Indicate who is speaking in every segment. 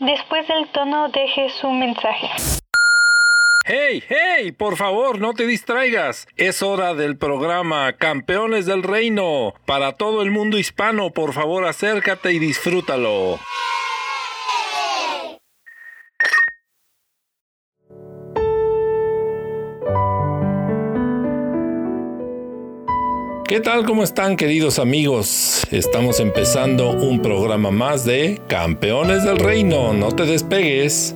Speaker 1: Después del tono deje su mensaje.
Speaker 2: ¡Hey, hey! Por favor, no te distraigas. Es hora del programa Campeones del Reino. Para todo el mundo hispano, por favor, acércate y disfrútalo. ¿Qué tal? ¿Cómo están queridos amigos? Estamos empezando un programa más de Campeones del Reino. No te despegues.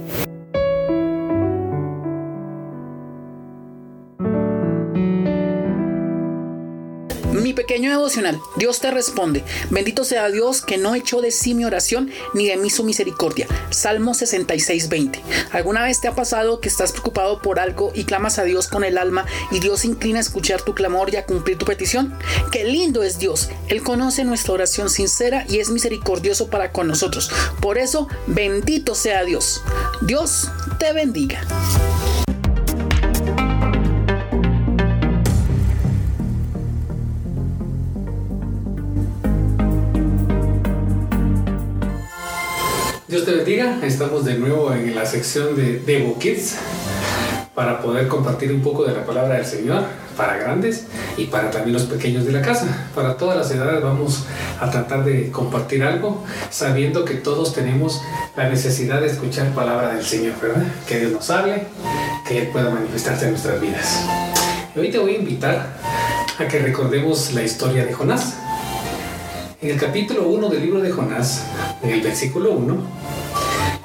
Speaker 3: Dios te responde. Bendito sea Dios que no echó de sí mi oración ni de mí su misericordia. Salmo 66, 20. ¿Alguna vez te ha pasado que estás preocupado por algo y clamas a Dios con el alma y Dios inclina a escuchar tu clamor y a cumplir tu petición? Qué lindo es Dios. Él conoce nuestra oración sincera y es misericordioso para con nosotros. Por eso, bendito sea Dios. Dios te bendiga.
Speaker 4: Dios te bendiga. Estamos de nuevo en la sección de Devo Kids para poder compartir un poco de la palabra del Señor para grandes y para también los pequeños de la casa. Para todas las edades vamos a tratar de compartir algo sabiendo que todos tenemos la necesidad de escuchar palabra del Señor, ¿verdad? Que Dios nos hable, que Él pueda manifestarse en nuestras vidas. Y hoy te voy a invitar a que recordemos la historia de Jonás. En el capítulo 1 del libro de Jonás, en el versículo 1,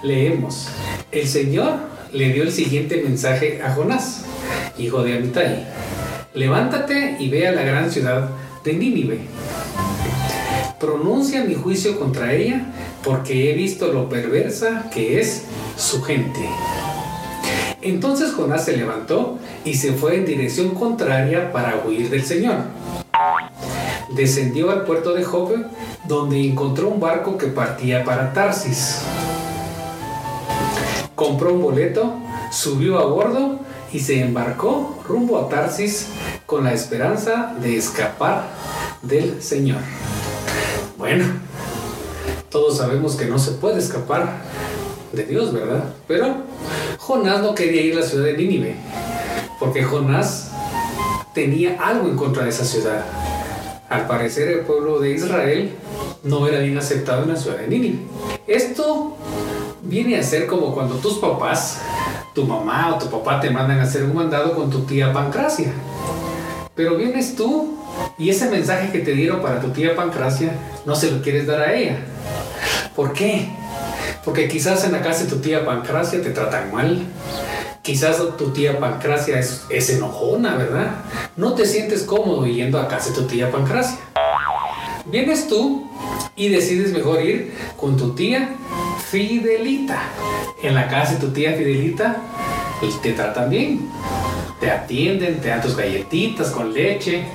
Speaker 4: leemos, el Señor le dio el siguiente mensaje a Jonás, hijo de Amitai, levántate y ve a la gran ciudad de Nínive. Pronuncia mi juicio contra ella porque he visto lo perversa que es su gente. Entonces Jonás se levantó y se fue en dirección contraria para huir del Señor descendió al puerto de Jope, donde encontró un barco que partía para Tarsis. Compró un boleto, subió a bordo y se embarcó rumbo a Tarsis con la esperanza de escapar del Señor. Bueno, todos sabemos que no se puede escapar de Dios, ¿verdad? Pero Jonás no quería ir a la ciudad de Nínive, porque Jonás tenía algo en contra de esa ciudad. Al parecer el pueblo de Israel no era bien aceptado en la ciudad de Nínive. Esto viene a ser como cuando tus papás, tu mamá o tu papá te mandan a hacer un mandado con tu tía Pancracia. Pero vienes tú y ese mensaje que te dieron para tu tía Pancracia no se lo quieres dar a ella. ¿Por qué? Porque quizás en la casa de tu tía Pancracia te tratan mal, Quizás tu tía Pancracia es, es enojona, ¿verdad? No te sientes cómodo yendo a casa de tu tía Pancracia. Vienes tú y decides mejor ir con tu tía Fidelita. En la casa de tu tía Fidelita pues, te tratan bien. Te atienden, te dan tus galletitas con leche,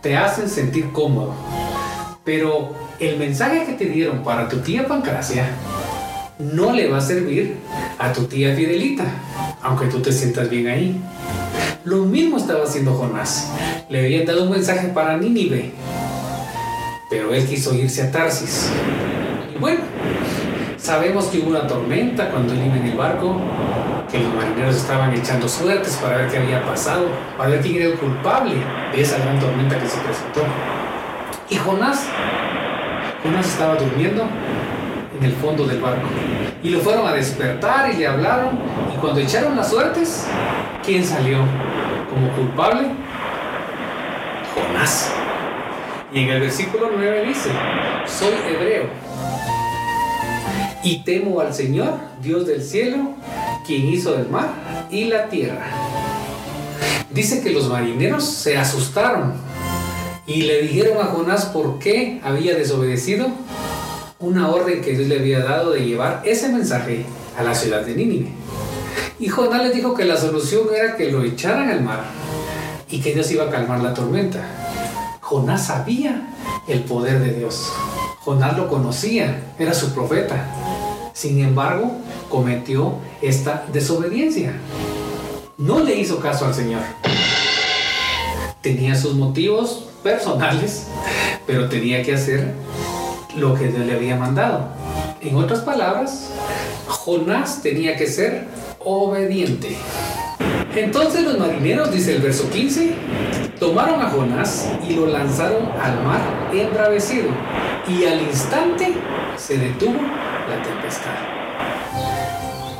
Speaker 4: te hacen sentir cómodo. Pero el mensaje que te dieron para tu tía Pancracia no le va a servir a tu tía Fidelita aunque tú te sientas bien ahí. Lo mismo estaba haciendo Jonás. Le habían dado un mensaje para Nínive, pero él quiso irse a Tarsis. Y bueno, sabemos que hubo una tormenta cuando él iba en el barco, que los marineros estaban echando suertes para ver qué había pasado, para ver quién era el culpable de esa gran tormenta que se presentó. Y Jonás, Jonás estaba durmiendo en el fondo del barco. Y lo fueron a despertar y le hablaron. Y cuando echaron las suertes, ¿quién salió como culpable? Jonás. Y en el versículo 9 dice, soy hebreo y temo al Señor, Dios del cielo, quien hizo el mar y la tierra. dice que los marineros se asustaron y le dijeron a Jonás por qué había desobedecido una orden que Dios le había dado de llevar ese mensaje a la ciudad de Nínive. Y Jonás les dijo que la solución era que lo echaran al mar y que Dios iba a calmar la tormenta. Jonás sabía el poder de Dios. Jonás lo conocía, era su profeta. Sin embargo, cometió esta desobediencia. No le hizo caso al Señor. Tenía sus motivos personales, pero tenía que hacer lo que Dios le había mandado. En otras palabras, Jonás tenía que ser obediente. Entonces los marineros, dice el verso 15, tomaron a Jonás y lo lanzaron al mar embravecido, y al instante se detuvo la tempestad.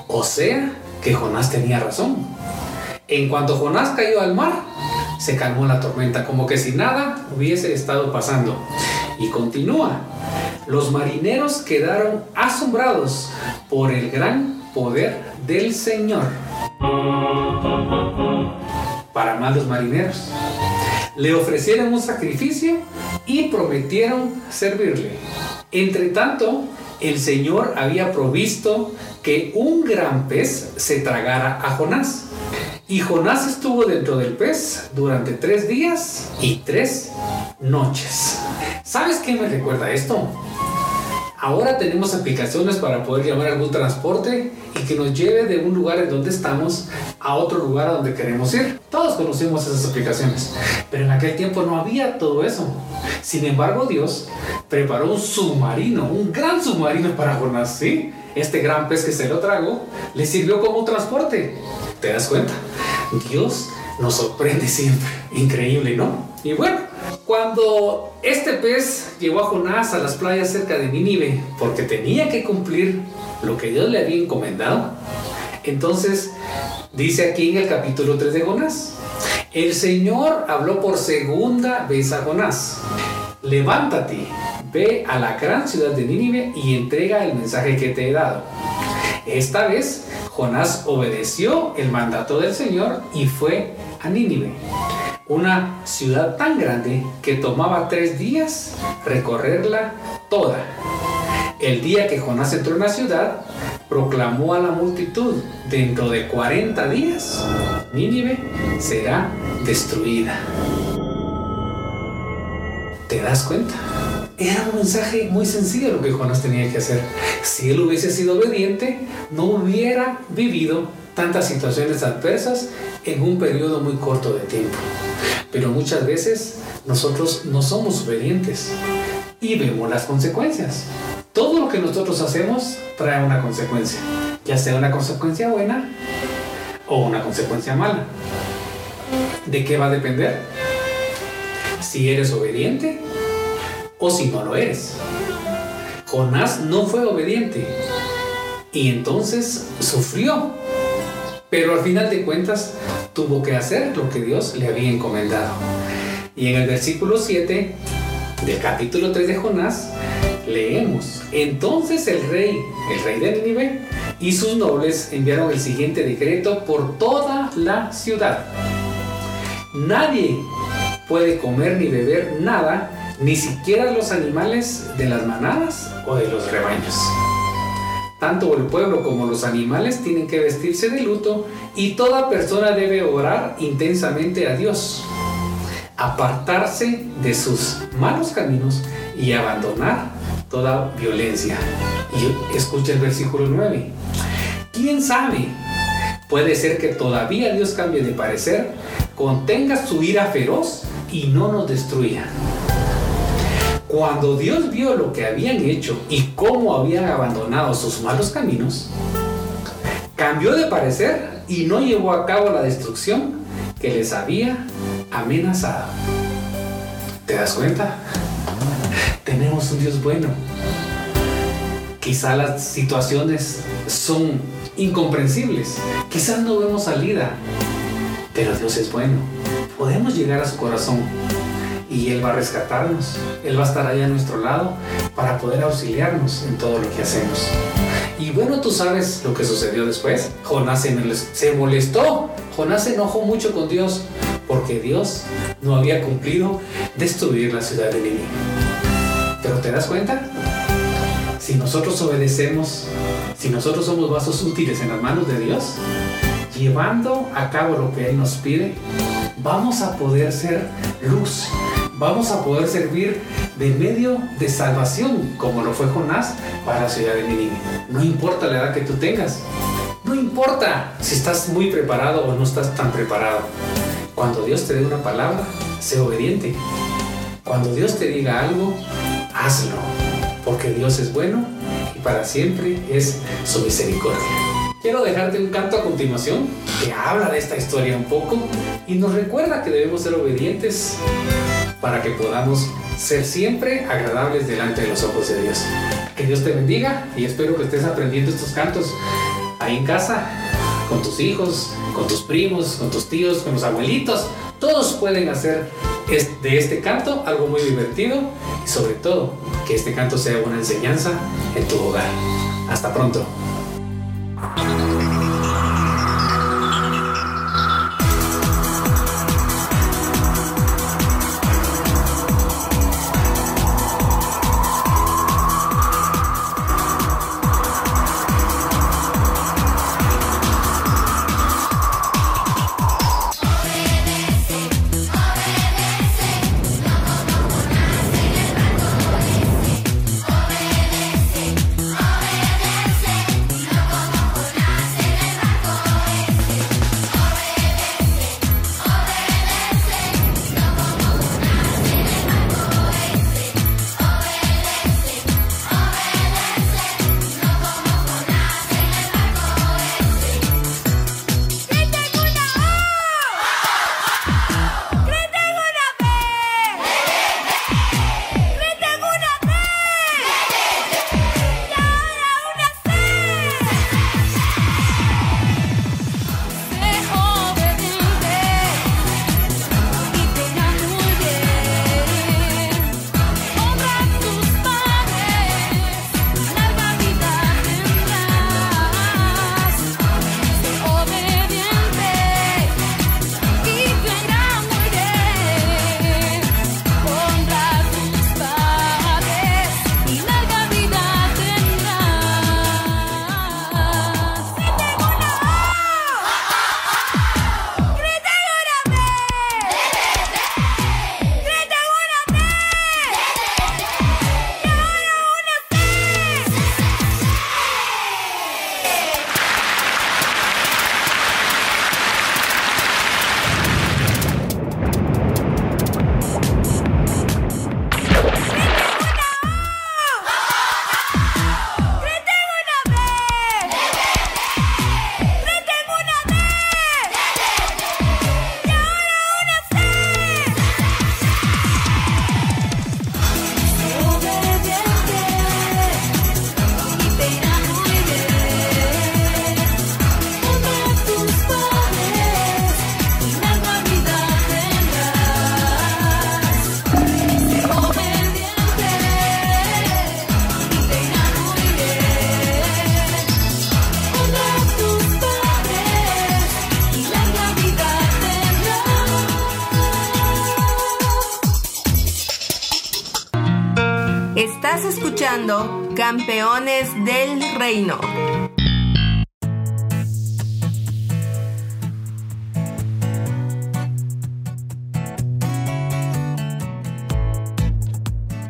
Speaker 4: O sea, que Jonás tenía razón. En cuanto Jonás cayó al mar, se calmó la tormenta, como que si nada hubiese estado pasando. Y continúa. Los marineros quedaron asombrados por el gran poder del Señor. Para más los marineros. Le ofrecieron un sacrificio y prometieron servirle. Entre tanto, el Señor había provisto que un gran pez se tragara a Jonás. Y Jonás estuvo dentro del pez durante tres días y tres noches. ¿Sabes qué me recuerda esto? Ahora tenemos aplicaciones para poder llamar algún transporte y que nos lleve de un lugar en donde estamos a otro lugar a donde queremos ir. Todos conocemos esas aplicaciones, pero en aquel tiempo no había todo eso. Sin embargo, Dios preparó un submarino, un gran submarino para Jonás, ¿sí? Este gran pez que se lo tragó le sirvió como transporte. ¿Te das cuenta? Dios nos sorprende siempre. Increíble, ¿no? Y bueno, cuando este pez llevó a Jonás a las playas cerca de Nínive porque tenía que cumplir lo que Dios le había encomendado, entonces dice aquí en el capítulo 3 de Jonás, el Señor habló por segunda vez a Jonás, levántate, ve a la gran ciudad de Nínive y entrega el mensaje que te he dado. Esta vez Jonás obedeció el mandato del Señor y fue a Nínive, una ciudad tan grande que tomaba tres días recorrerla toda. El día que Jonás entró en la ciudad, proclamó a la multitud, dentro de 40 días, Nínive será destruida. ¿Te das cuenta? Era un mensaje muy sencillo lo que Jonás tenía que hacer. Si él hubiese sido obediente, no hubiera vivido tantas situaciones adversas en un periodo muy corto de tiempo. Pero muchas veces nosotros no somos obedientes y vemos las consecuencias. Todo lo que nosotros hacemos trae una consecuencia, ya sea una consecuencia buena o una consecuencia mala. ¿De qué va a depender? Si eres obediente o si no lo eres. Jonás no fue obediente y entonces sufrió, pero al final de cuentas tuvo que hacer lo que Dios le había encomendado. Y en el versículo 7 del capítulo 3 de Jonás leemos, entonces el rey, el rey de Nínive y sus nobles enviaron el siguiente decreto por toda la ciudad. Nadie puede comer ni beber nada ni siquiera los animales de las manadas o de los rebaños. Tanto el pueblo como los animales tienen que vestirse de luto y toda persona debe orar intensamente a Dios, apartarse de sus malos caminos y abandonar toda violencia. Y escucha el versículo 9. ¿Quién sabe? Puede ser que todavía Dios cambie de parecer, contenga su ira feroz y no nos destruya. Cuando Dios vio lo que habían hecho y cómo habían abandonado sus malos caminos, cambió de parecer y no llevó a cabo la destrucción que les había amenazado. ¿Te das cuenta? Tenemos un Dios bueno. Quizá las situaciones son incomprensibles. Quizás no vemos salida. Pero Dios es bueno. Podemos llegar a su corazón y Él va a rescatarnos. Él va a estar ahí a nuestro lado para poder auxiliarnos en todo lo que hacemos. Y bueno, tú sabes lo que sucedió después. Jonás se molestó. Jonás se enojó mucho con Dios porque Dios no había cumplido destruir la ciudad de Nínive. Pero ¿te das cuenta? Si nosotros obedecemos, si nosotros somos vasos útiles en las manos de Dios, llevando a cabo lo que Él nos pide, vamos a poder ser luz, vamos a poder servir de medio de salvación, como lo fue Jonás para la ciudad de Nínive. No importa la edad que tú tengas, no importa si estás muy preparado o no estás tan preparado. Cuando Dios te dé una palabra, sé obediente. Cuando Dios te diga algo, hazlo, porque Dios es bueno y para siempre es su misericordia. Quiero dejarte un canto a continuación que habla de esta historia un poco y nos recuerda que debemos ser obedientes para que podamos ser siempre agradables delante de los ojos de Dios. Que Dios te bendiga y espero que estés aprendiendo estos cantos ahí en casa, con tus hijos, con tus primos, con tus tíos, con los abuelitos. Todos pueden hacer de este canto algo muy divertido y sobre todo que este canto sea una enseñanza en tu hogar. Hasta pronto.
Speaker 5: Campeones del Reino.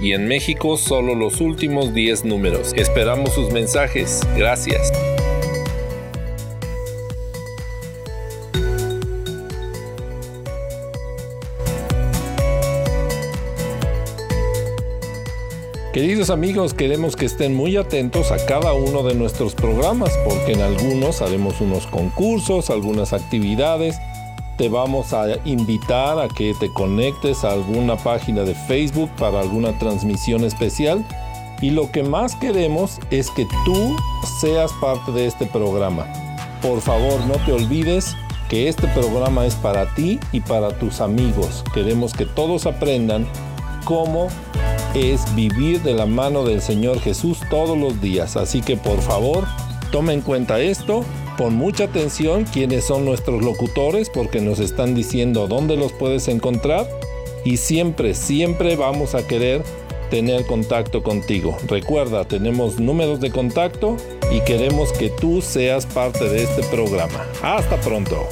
Speaker 2: y en México solo los últimos 10 números. Esperamos sus mensajes. Gracias. Queridos amigos, queremos que estén muy atentos a cada uno de nuestros programas porque en algunos haremos unos concursos, algunas actividades te vamos a invitar a que te conectes a alguna página de Facebook para alguna transmisión especial. Y lo que más queremos es que tú seas parte de este programa. Por favor, no te olvides que este programa es para ti y para tus amigos. Queremos que todos aprendan cómo es vivir de la mano del Señor Jesús todos los días. Así que por favor, tome en cuenta esto, pon mucha atención quiénes son nuestros locutores porque nos están diciendo dónde los puedes encontrar y siempre, siempre vamos a querer tener contacto contigo. Recuerda, tenemos números de contacto y queremos que tú seas parte de este programa. Hasta pronto.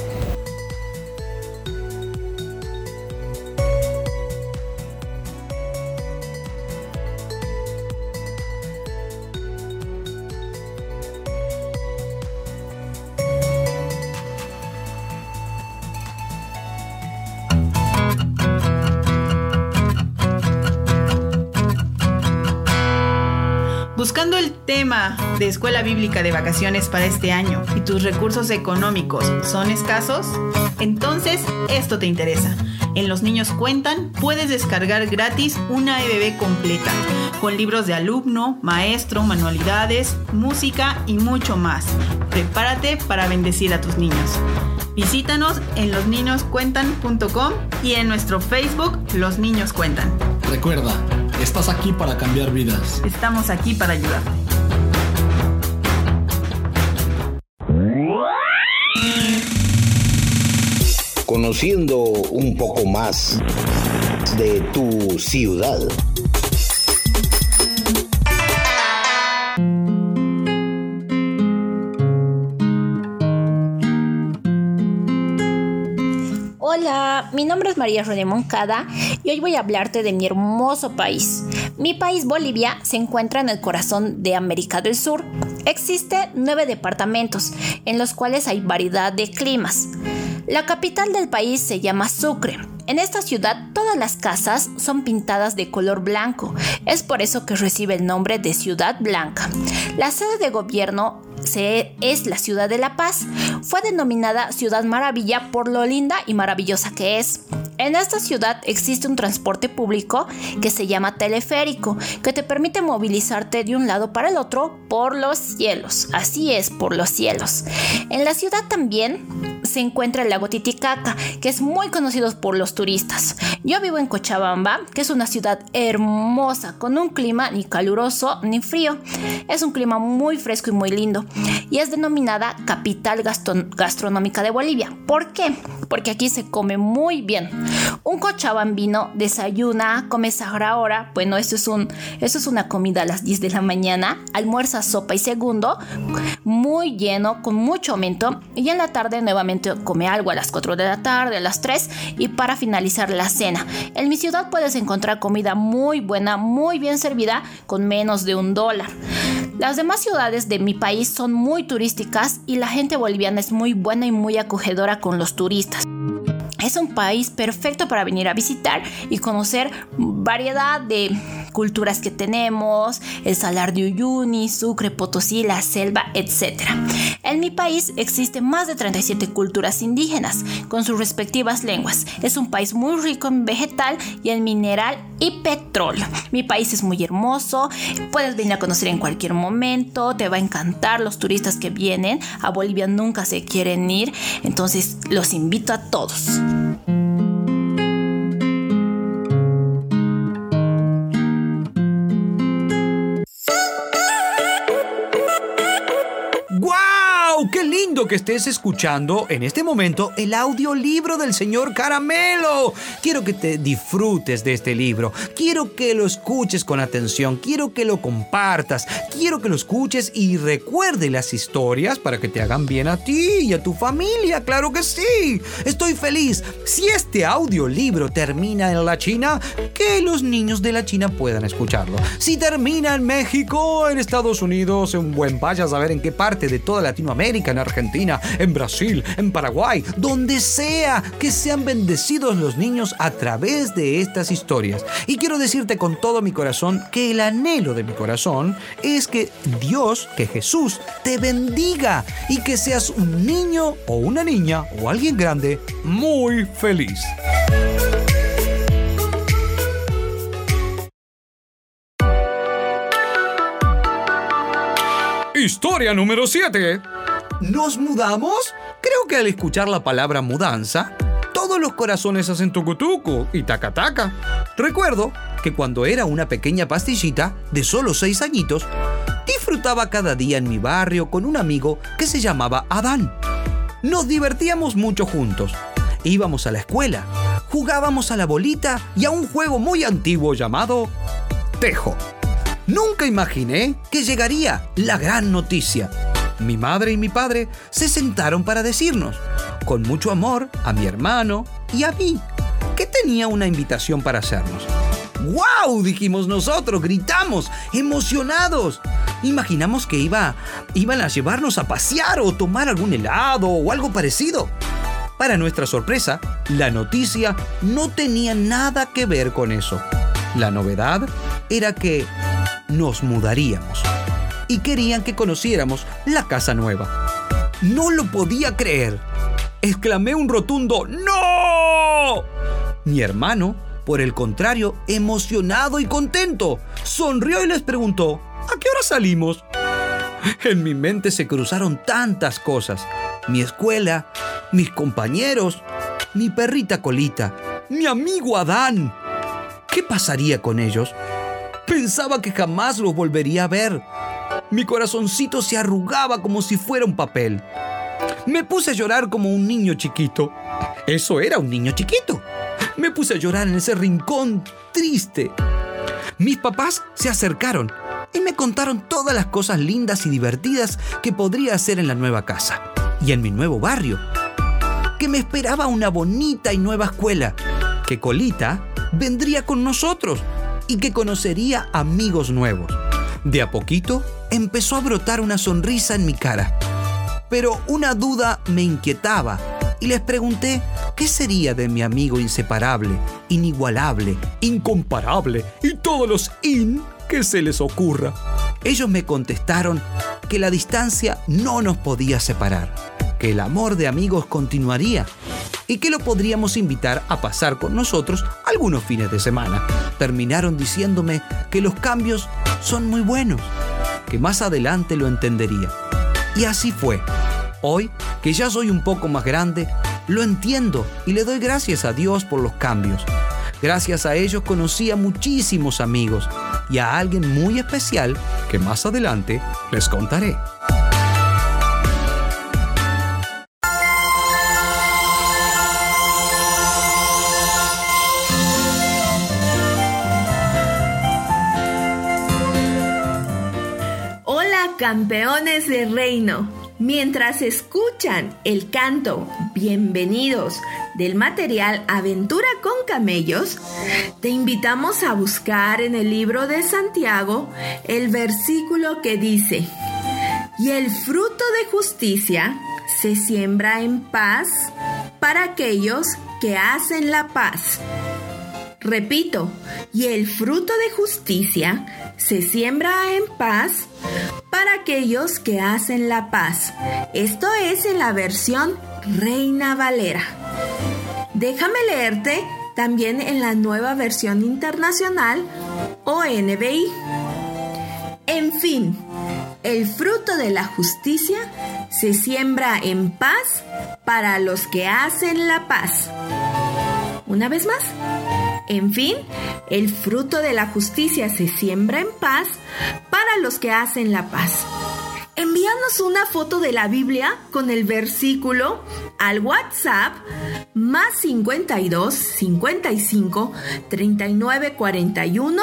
Speaker 6: De escuela bíblica de vacaciones para este año y tus recursos económicos son escasos, entonces esto te interesa. En Los Niños Cuentan puedes descargar gratis una EBB completa, con libros de alumno, maestro, manualidades, música y mucho más. Prepárate para bendecir a tus niños. Visítanos en losniñoscuentan.com y en nuestro Facebook Los Niños Cuentan.
Speaker 7: Recuerda, estás aquí para cambiar vidas.
Speaker 6: Estamos aquí para ayudarte.
Speaker 8: Conociendo un poco más de tu ciudad.
Speaker 9: Hola, mi nombre es María René Moncada y hoy voy a hablarte de mi hermoso país. Mi país Bolivia se encuentra en el corazón de América del Sur. Existe nueve departamentos en los cuales hay variedad de climas. La capital del país se llama Sucre. En esta ciudad todas las casas son pintadas de color blanco. Es por eso que recibe el nombre de Ciudad Blanca. La sede de gobierno es la ciudad de La Paz. Fue denominada Ciudad Maravilla por lo linda y maravillosa que es. En esta ciudad existe un transporte público que se llama teleférico, que te permite movilizarte de un lado para el otro por los cielos. Así es, por los cielos. En la ciudad también se encuentra el lago Titicaca, que es muy conocido por los turistas. Yo vivo en Cochabamba, que es una ciudad hermosa, con un clima ni caluroso ni frío. Es un clima muy fresco y muy lindo. Y es denominada capital gastronómica de Bolivia. ¿Por qué? Porque aquí se come muy bien. Un cochabambino desayuna, come sahara hora, bueno, eso es, un, eso es una comida a las 10 de la mañana, almuerza sopa y segundo, muy lleno, con mucho aumento, y en la tarde nuevamente come algo a las 4 de la tarde, a las 3, y para finalizar la cena. En mi ciudad puedes encontrar comida muy buena, muy bien servida, con menos de un dólar. Las demás ciudades de mi país son muy turísticas y la gente boliviana es muy buena y muy acogedora con los turistas. Es un país perfecto para venir a visitar y conocer variedad de culturas que tenemos, el Salar de Uyuni, Sucre, Potosí, la selva, etc. En mi país existen más de 37 culturas indígenas con sus respectivas lenguas. Es un país muy rico en vegetal y en mineral y petróleo. Mi país es muy hermoso, puedes venir a conocer en cualquier momento, te va a encantar los turistas que vienen. A Bolivia nunca se quieren ir, entonces los invito a todos.
Speaker 10: Lindo que estés escuchando en este momento el audiolibro del señor Caramelo! Quiero que te disfrutes de este libro. Quiero que lo escuches con atención. Quiero que lo compartas. Quiero que lo escuches y recuerde las historias para que te hagan bien a ti y a tu familia. ¡Claro que sí! Estoy feliz. Si este audiolibro termina en la China, que los niños de la China puedan escucharlo. Si termina en México, en Estados Unidos, en buen vaya a saber en qué parte de toda Latinoamérica, en Argentina, en Brasil, en Paraguay, donde sea que sean bendecidos los niños a través de estas historias. Y quiero decirte con todo mi corazón que el anhelo de mi corazón es que Dios, que Jesús, te bendiga y que seas un niño o una niña o alguien grande muy feliz. Historia número 7. ¿Nos mudamos? Creo que al escuchar la palabra mudanza, todos los corazones hacen tucutucu y taca-taca. Recuerdo que cuando era una pequeña pastillita de solo seis añitos, disfrutaba cada día en mi barrio con un amigo que se llamaba Adán. Nos divertíamos mucho juntos. Íbamos a la escuela, jugábamos a la bolita y a un juego muy antiguo llamado Tejo. Nunca imaginé que llegaría la gran noticia. Mi madre y mi padre se sentaron para decirnos, con mucho amor, a mi hermano y a mí, que tenía una invitación para hacernos. ¡Wow! dijimos nosotros, gritamos, emocionados. Imaginamos que iba, iban a llevarnos a pasear o tomar algún helado o algo parecido. Para nuestra sorpresa, la noticia no tenía nada que ver con eso. La novedad era que nos mudaríamos y querían que conociéramos la casa nueva. No lo podía creer. Exclamé un rotundo ¡No! Mi hermano, por el contrario, emocionado y contento, sonrió y les preguntó ¿A qué hora salimos? En mi mente se cruzaron tantas cosas. Mi escuela, mis compañeros, mi perrita Colita, mi amigo Adán. ¿Qué pasaría con ellos? Pensaba que jamás los volvería a ver. Mi corazoncito se arrugaba como si fuera un papel. Me puse a llorar como un niño chiquito. Eso era un niño chiquito. Me puse a llorar en ese rincón triste. Mis papás se acercaron y me contaron todas las cosas lindas y divertidas que podría hacer en la nueva casa y en mi nuevo barrio. Que me esperaba una bonita y nueva escuela. Que Colita vendría con nosotros y que conocería amigos nuevos. De a poquito empezó a brotar una sonrisa en mi cara. Pero una duda me inquietaba y les pregunté qué sería de mi amigo inseparable, inigualable, incomparable y todos los in que se les ocurra. Ellos me contestaron que la distancia no nos podía separar, que el amor de amigos continuaría y que lo podríamos invitar a pasar con nosotros algunos fines de semana. Terminaron diciéndome que los cambios son muy buenos, que más adelante lo entendería. Y así fue. Hoy, que ya soy un poco más grande, lo entiendo y le doy gracias a Dios por los cambios. Gracias a ellos conocí a muchísimos amigos y a alguien muy especial que más adelante les contaré.
Speaker 5: Campeones del reino. Mientras escuchan el canto Bienvenidos del material Aventura con Camellos, te invitamos a buscar en el libro de Santiago el versículo que dice, y el fruto de justicia se siembra en paz para aquellos que hacen la paz. Repito, y el fruto de justicia se siembra en paz para aquellos que hacen la paz. Esto es en la versión Reina Valera. Déjame leerte también en la nueva versión internacional o NBI. En fin, el fruto de la justicia se siembra en paz para los que hacen la paz. Una vez más. En fin, el fruto de la justicia se siembra en paz para los que hacen la paz. Envíanos una foto de la Biblia con el versículo al WhatsApp más 52 55 39 41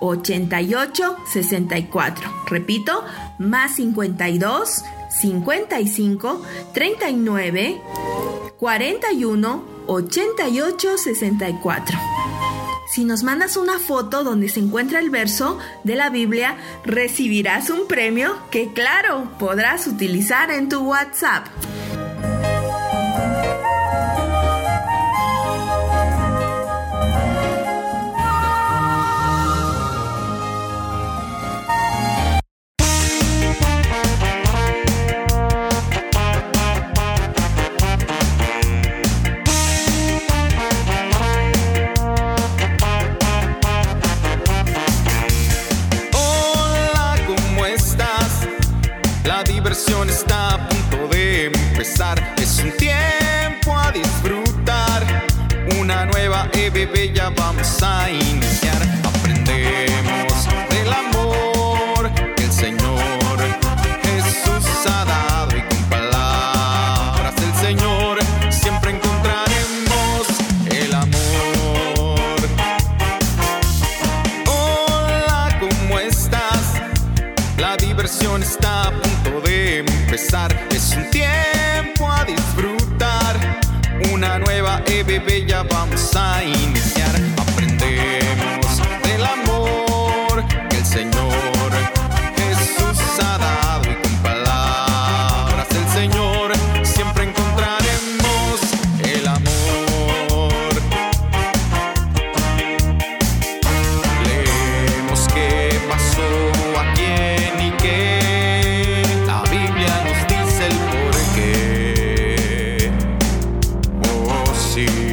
Speaker 5: 88 64. Repito, más 52 55 39 41 88 64. Si nos mandas una foto donde se encuentra el verso de la Biblia, recibirás un premio que claro podrás utilizar en tu WhatsApp.
Speaker 11: Una nueva EBB ya vamos a iniciar. A iniciar. Aprendemos del amor que el Señor Jesús ha dado y con palabras del Señor siempre encontraremos el amor. Leemos qué pasó a quién y qué. La Biblia nos dice el porqué. Oh sí.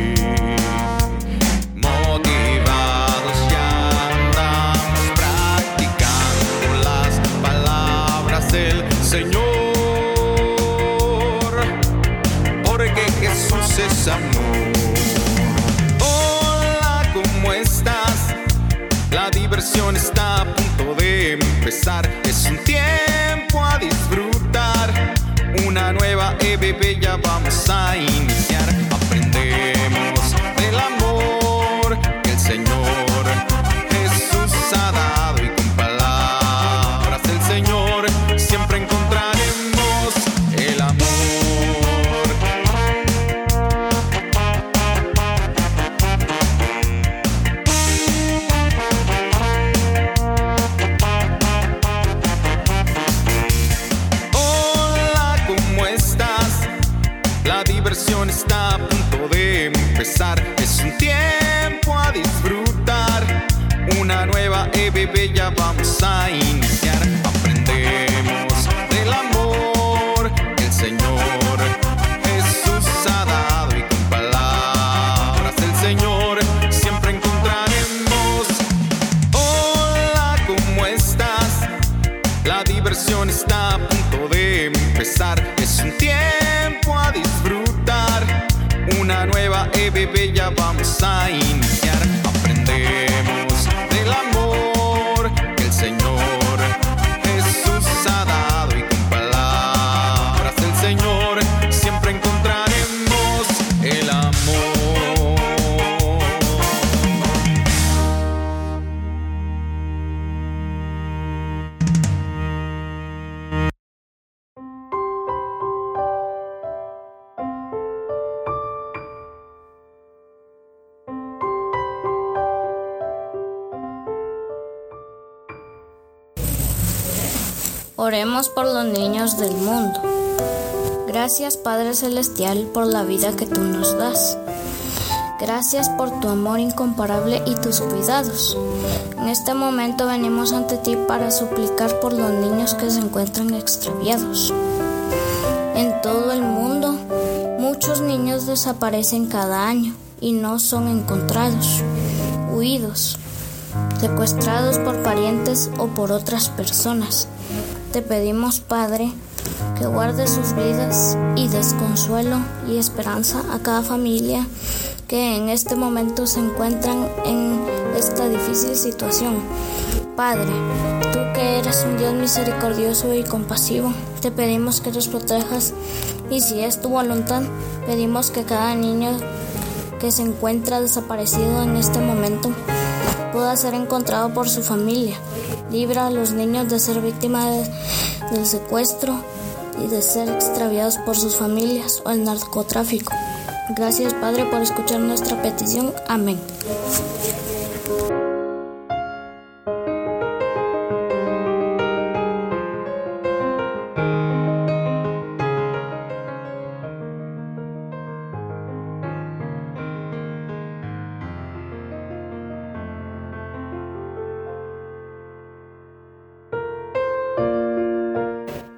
Speaker 11: Diversión está a punto de empezar. Es un tiempo a disfrutar. Una nueva EBB ya vamos a iniciar. EBB ya vamos a
Speaker 12: Oremos por los niños del mundo. Gracias Padre Celestial por la vida que tú nos das. Gracias por tu amor incomparable y tus cuidados. En este momento venimos ante ti para suplicar por los niños que se encuentran extraviados. En todo el mundo, muchos niños desaparecen cada año y no son encontrados, huidos, secuestrados por parientes o por otras personas. Te pedimos, Padre, que guarde sus vidas y des consuelo y esperanza a cada familia que en este momento se encuentran en esta difícil situación. Padre, tú que eres un Dios misericordioso y compasivo, te pedimos que los protejas y si es tu voluntad, pedimos que cada niño que se encuentra desaparecido en este momento pueda ser encontrado por su familia. Libra a los niños de ser víctimas de- del secuestro y de ser extraviados por sus familias o el narcotráfico. Gracias Padre por escuchar nuestra petición. Amén.